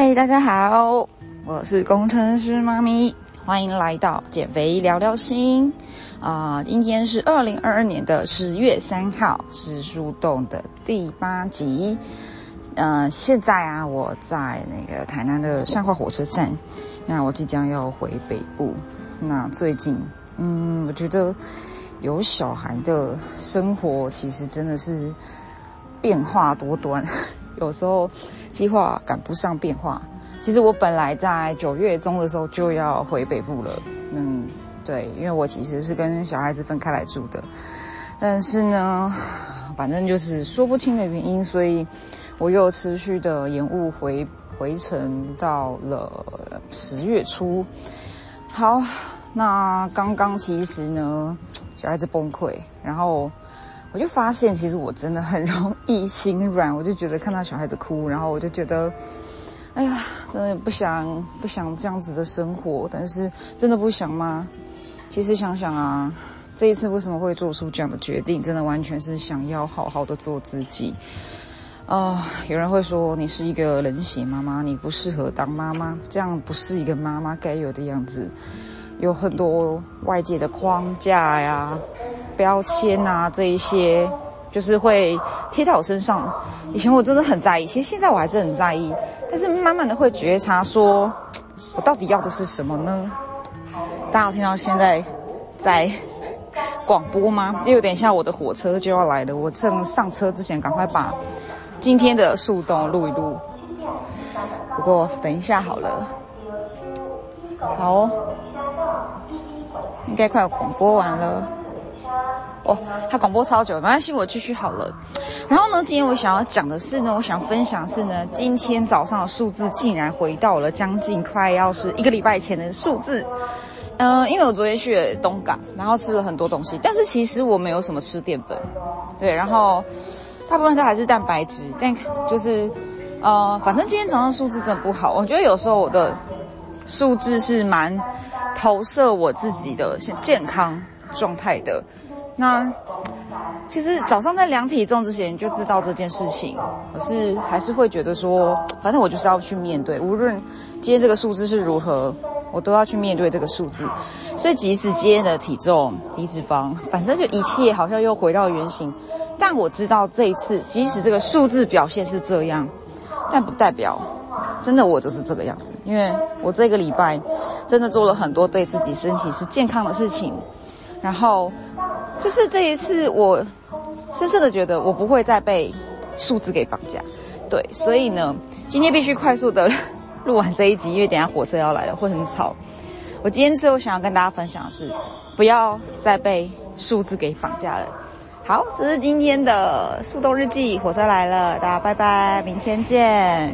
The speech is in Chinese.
嗨，大家好，我是工程师妈咪，欢迎来到减肥聊聊心啊、今天是二零二二年的十月三号，是树洞的第八集。嗯、现在啊，我在那个台南的善化火车站，那我即将要回北部。那最近，嗯，我觉得有小孩的生活其实真的是变化多端，有时候计划赶不上变化。其实我本来在九月中的时候就要回北部了，嗯，对，因为我其实是跟小孩子分开来住的，但是呢，反正就是说不清的原因，所以我又持续的延误回回程到了十月初。好，那刚刚其实呢，小孩子崩溃，然后我就发现，其实我真的很容易心软，我就觉得看到小孩子哭，然后我就觉得，哎呀，真的不想不想这样子的生活，但是真的不想吗？其实想想啊，这一次为什么会做出这样的决定，真的完全是想要好好的做自己。啊、有人会说你是一个冷血妈妈，你不适合当妈妈，这样不是一个妈妈该有的样子。有很多外界的框架呀、标签啊，这一些就是会贴在我身上。以前我真的很在意，其实现在我还是很在意，但是慢慢的会觉察说，我到底要的是什么呢？大家有听到现在在广播吗？又有点像我的火车就要来了，我趁上车之前赶快把今天的树洞录一录。不过等一下好了，好哦，应该快要广播完了。哦，他广播超久，没关系，我继续好了。然后呢，今天我想要讲的是呢，我想分享是呢，今天早上的数字竟然回到了将近快要是一个礼拜前的数字。嗯、因为我昨天去了东港，然后吃了很多东西，但是其实我没有什么吃淀粉，对，然后大部分都还是蛋白质，但就是呃，反正今天早上数字真的不好，我觉得有时候我的数字是蛮投射我自己的健康状态的。那其实早上在量体重之前就知道这件事情，可是还是会觉得说，反正我就是要去面对，无论今天这个数字是如何，我都要去面对这个数字。所以即使今天的体重、体脂肪，反正就一切好像又回到原形。但我知道这一次，即使这个数字表现是这样，但不代表真的我就是这个样子。因为我这个礼拜真的做了很多对自己身体是健康的事情，然后就是这一次我深深的觉得我不会再被数字给绑架。对，所以呢，今天必须快速的录完这一集，因为等下火车要来了，会很吵。我今天最后想要跟大家分享的是，不要再被数字给绑架了。好，这是今天的速冻日记，火车来了，大家拜拜，明天见。